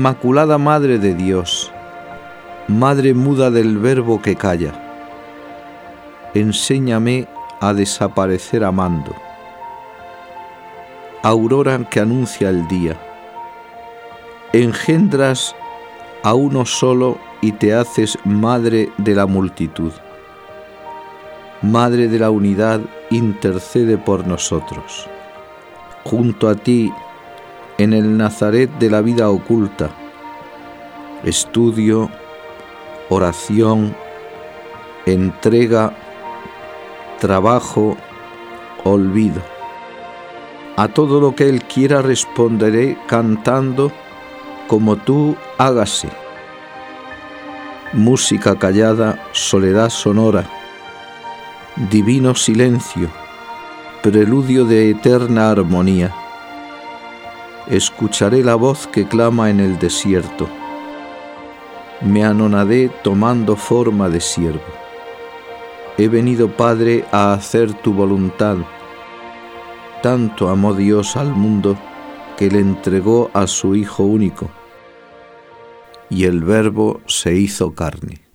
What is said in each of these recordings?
Inmaculada Madre de Dios, Madre muda del Verbo que calla, enséñame a desaparecer amando. Aurora que anuncia el día, engendras a uno solo y te haces madre de la multitud. Madre de la unidad, intercede por nosotros. Junto a ti, en el Nazaret de la vida oculta, estudio, oración, entrega, trabajo, olvido. A todo lo que Él quiera responderé cantando, como tú hágase. Música callada, soledad sonora, divino silencio, preludio de eterna armonía. Escucharé la voz que clama en el desierto. Me anonadé tomando forma de siervo. He venido, Padre, a hacer tu voluntad. Tanto amó Dios al mundo que le entregó a su Hijo único. Y el Verbo se hizo carne.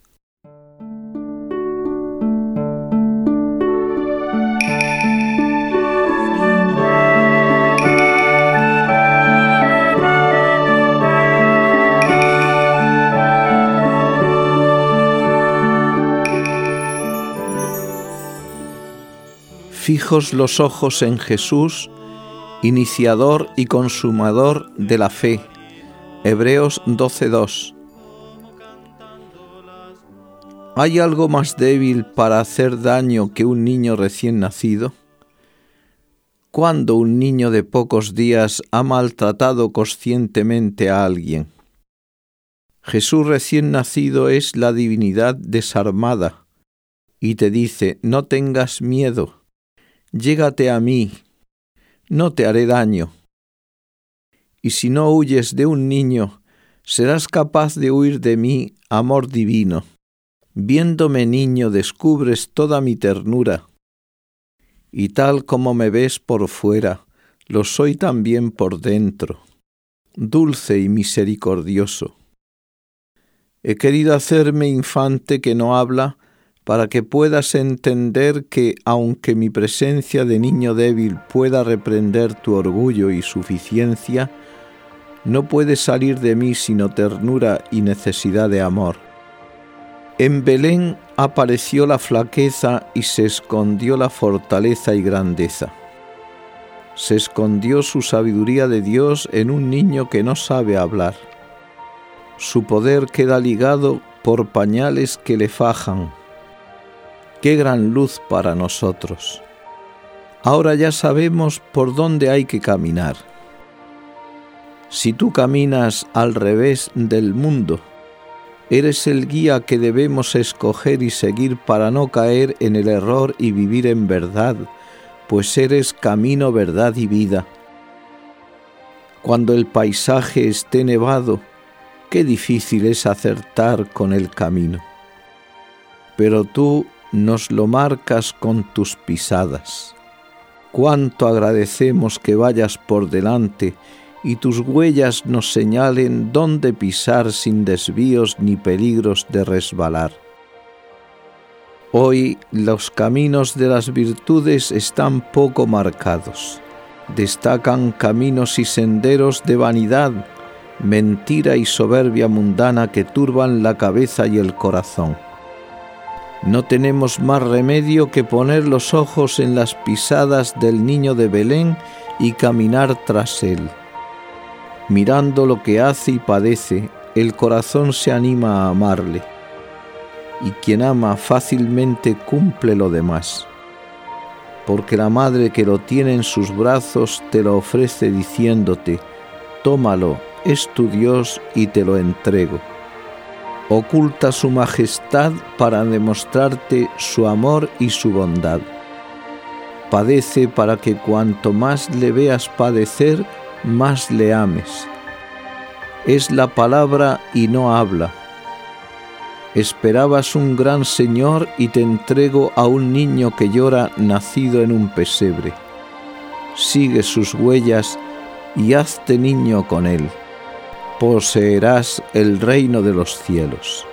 Fijos los ojos en Jesús, iniciador y consumador de la fe. Hebreos 12:2. ¿Hay algo más débil para hacer daño que un niño recién nacido? ¿Cuándo un niño de pocos días ha maltratado conscientemente a alguien? Jesús recién nacido es la divinidad desarmada y te dice, no tengas miedo, Llégate a mí, no te haré daño. Y si no huyes de un niño, serás capaz de huir de mí, amor divino. Viéndome niño descubres toda mi ternura. Y tal como me ves por fuera, lo soy también por dentro, dulce y misericordioso. He querido hacerme infante que no habla, para que puedas entender que, aunque mi presencia de niño débil pueda reprender tu orgullo y suficiencia, no puede salir de mí sino ternura y necesidad de amor. En Belén apareció la flaqueza y se escondió la fortaleza y grandeza. Se escondió su sabiduría de Dios en un niño que no sabe hablar. Su poder queda ligado por pañales que le fajan qué gran luz para nosotros. Ahora ya sabemos por dónde hay que caminar. Si tú caminas al revés del mundo, eres el guía que debemos escoger y seguir para no caer en el error y vivir en verdad, pues eres camino, verdad y vida. Cuando el paisaje esté nevado, qué difícil es acertar con el camino. Pero tú nos lo marcas con tus pisadas. Cuánto agradecemos que vayas por delante y tus huellas nos señalen dónde pisar sin desvíos ni peligros de resbalar. Hoy los caminos de las virtudes están poco marcados. Destacan caminos y senderos de vanidad, mentira y soberbia mundana que turban la cabeza y el corazón no tenemos más remedio que poner los ojos en las pisadas del niño de Belén y caminar tras él. Mirando lo que hace y padece, el corazón se anima a amarle, y quien ama fácilmente cumple lo demás, porque la madre que lo tiene en sus brazos te lo ofrece diciéndote, tómalo, es tu Dios y te lo entrego oculta su majestad para demostrarte su amor y su bondad. Padece para que cuanto más le veas padecer, más le ames. Es la palabra y no habla. Esperabas un gran Señor y te entrego a un niño que llora nacido en un pesebre. Sigue sus huellas y hazte niño con él poseerás el reino de los cielos.